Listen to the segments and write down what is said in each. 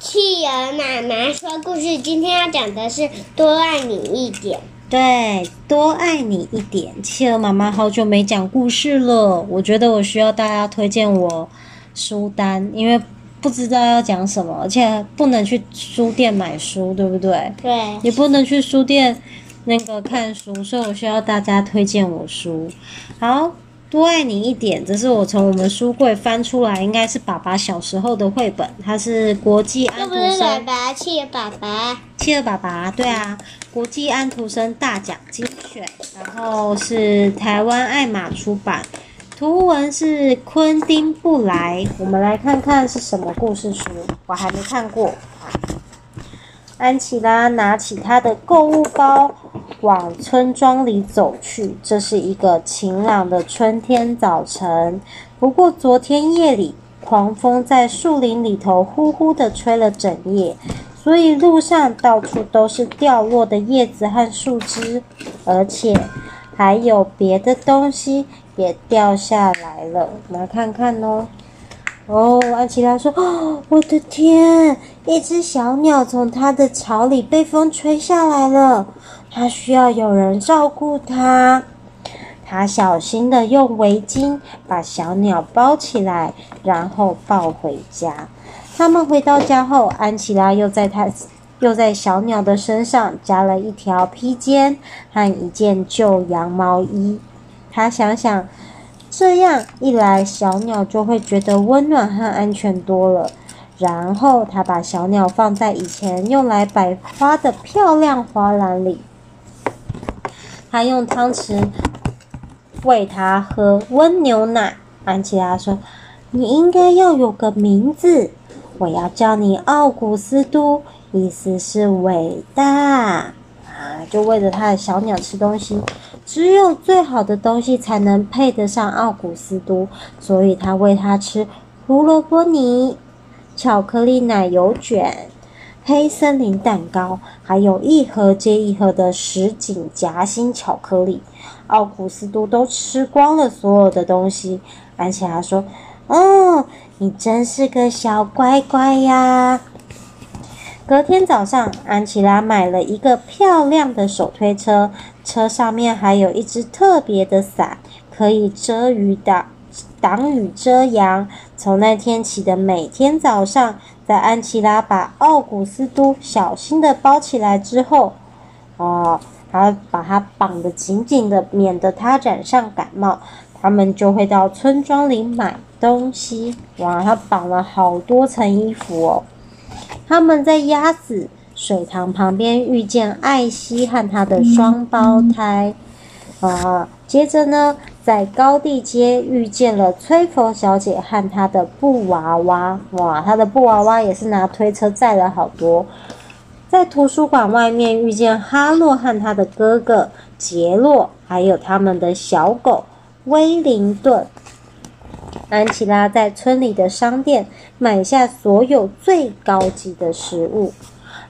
企鹅妈妈说故事，今天要讲的是多爱你一点。对，多爱你一点。企鹅妈妈好久没讲故事了，我觉得我需要大家推荐我书单，因为不知道要讲什么，而且不能去书店买书，对不对？对。也不能去书店那个看书，所以我需要大家推荐我书。好。多爱你一点，这是我从我们书柜翻出来，应该是爸爸小时候的绘本，它是国际安徒生。爸爸，企鹅爸爸。企鹅爸爸，对啊，国际安徒生大奖精选，然后是台湾艾玛出版，图文是昆丁布莱。我们来看看是什么故事书，我还没看过。安琪拉拿起她的购物包。往村庄里走去。这是一个晴朗的春天早晨。不过昨天夜里，狂风在树林里头呼呼地吹了整夜，所以路上到处都是掉落的叶子和树枝，而且还有别的东西也掉下来了。来看看哦。哦，安琪拉说：“哦，我的天！一只小鸟从它的巢里被风吹下来了。”他需要有人照顾他。他小心的用围巾把小鸟包起来，然后抱回家。他们回到家后，安琪拉又在他又在小鸟的身上加了一条披肩和一件旧羊毛衣。他想想，这样一来，小鸟就会觉得温暖和安全多了。然后，他把小鸟放在以前用来摆花的漂亮花篮里。他用汤匙喂他喝温牛奶。安琪拉说：“你应该要有个名字，我要叫你奥古斯都，意思是伟大。”啊，就喂着他的小鸟吃东西。只有最好的东西才能配得上奥古斯都，所以他喂他吃胡萝卜泥、巧克力奶油卷。黑森林蛋糕，还有一盒接一盒的什锦夹心巧克力，奥古斯都都吃光了所有的东西。安琪拉说：“哦，你真是个小乖乖呀！”隔天早上，安琪拉买了一个漂亮的手推车，车上面还有一只特别的伞，可以遮雨挡挡雨遮阳。从那天起的每天早上。在安琪拉把奥古斯都小心的包起来之后，哦，他把它绑得紧紧的，免得他染上感冒。他们就会到村庄里买东西。哇，他绑了好多层衣服哦。他们在鸭子水塘旁边遇见艾希和他的双胞胎。啊，接着呢？在高地街遇见了崔佛小姐和她的布娃娃，哇，她的布娃娃也是拿推车载了好多。在图书馆外面遇见哈洛和他的哥哥杰洛，还有他们的小狗威灵顿。安琪拉在村里的商店买下所有最高级的食物。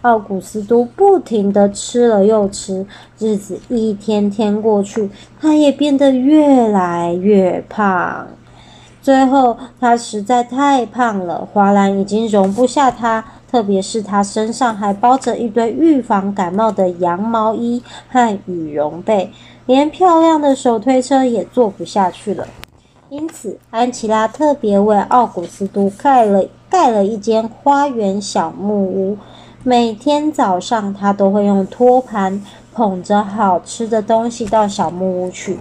奥古斯都不停地吃了又吃，日子一天天过去，他也变得越来越胖。最后，他实在太胖了，花篮已经容不下他，特别是他身上还包着一堆预防感冒的羊毛衣和羽绒被，连漂亮的手推车也坐不下去了。因此，安琪拉特别为奥古斯都盖了盖了一间花园小木屋。每天早上，他都会用托盘捧着好吃的东西到小木屋去。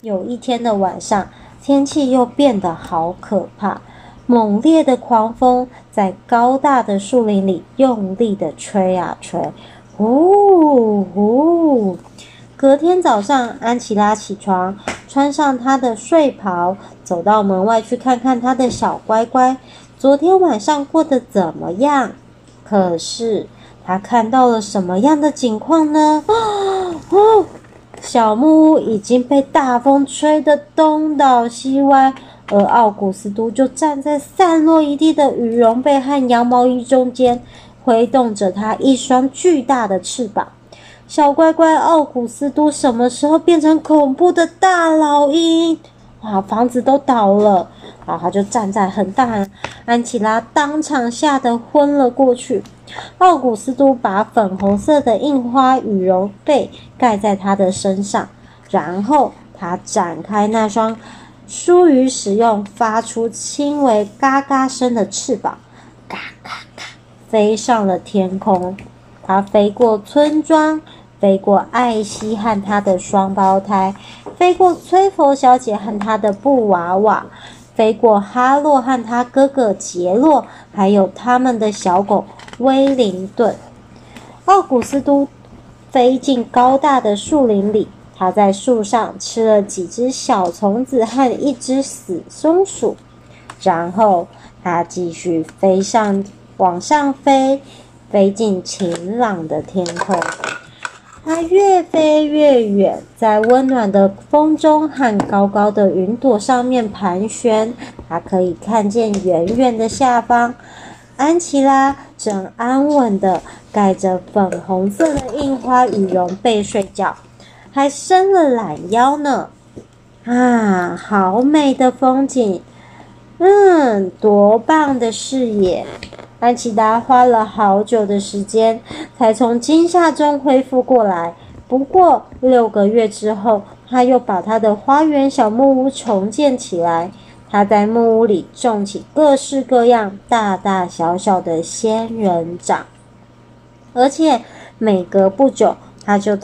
有一天的晚上，天气又变得好可怕，猛烈的狂风在高大的树林里用力地吹啊吹，呼呼。隔天早上，安琪拉起床，穿上她的睡袍，走到门外去看看她的小乖乖，昨天晚上过得怎么样？可是他看到了什么样的景况呢？哦，小木屋已经被大风吹得东倒西歪，而奥古斯都就站在散落一地的羽绒被和羊毛衣中间，挥动着他一双巨大的翅膀。小乖乖奥古斯都什么时候变成恐怖的大老鹰？啊，房子都倒了。然后他就站在很大安琪拉当场吓得昏了过去。奥古斯都把粉红色的印花羽绒被盖在他的身上，然后他展开那双疏于使用、发出轻微嘎嘎声的翅膀，嘎嘎嘎，飞上了天空。他飞过村庄，飞过艾希和他的双胞胎，飞过崔佛小姐和她的布娃娃。飞过哈洛和他哥哥杰洛，还有他们的小狗威灵顿。奥古斯都飞进高大的树林里，他在树上吃了几只小虫子和一只死松鼠，然后他继续飞上，往上飞，飞进晴朗的天空。它越飞越远，在温暖的风中和高高的云朵上面盘旋。它可以看见远远的下方，安琪拉正安稳地盖着粉红色的印花羽绒被睡觉，还伸了懒腰呢。啊，好美的风景！嗯，多棒的视野！安琪拉花了好久的时间，才从惊吓中恢复过来。不过六个月之后，他又把他的花园小木屋重建起来。他在木屋里种起各式各样、大大小小的仙人掌，而且每隔不久，他就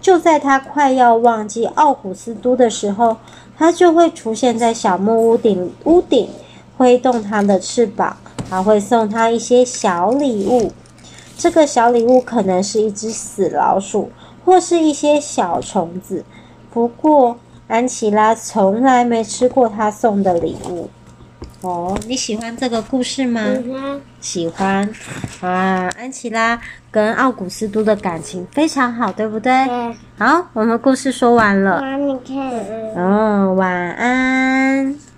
就在他快要忘记奥古斯都的时候，他就会出现在小木屋顶屋顶，挥动他的翅膀。还会送他一些小礼物，这个小礼物可能是一只死老鼠，或是一些小虫子。不过安琪拉从来没吃过他送的礼物。哦，你喜欢这个故事吗？嗯、喜欢。啊，安琪拉跟奥古斯都的感情非常好，对不对？对。好，我们故事说完了。妈，你看。哦，晚安。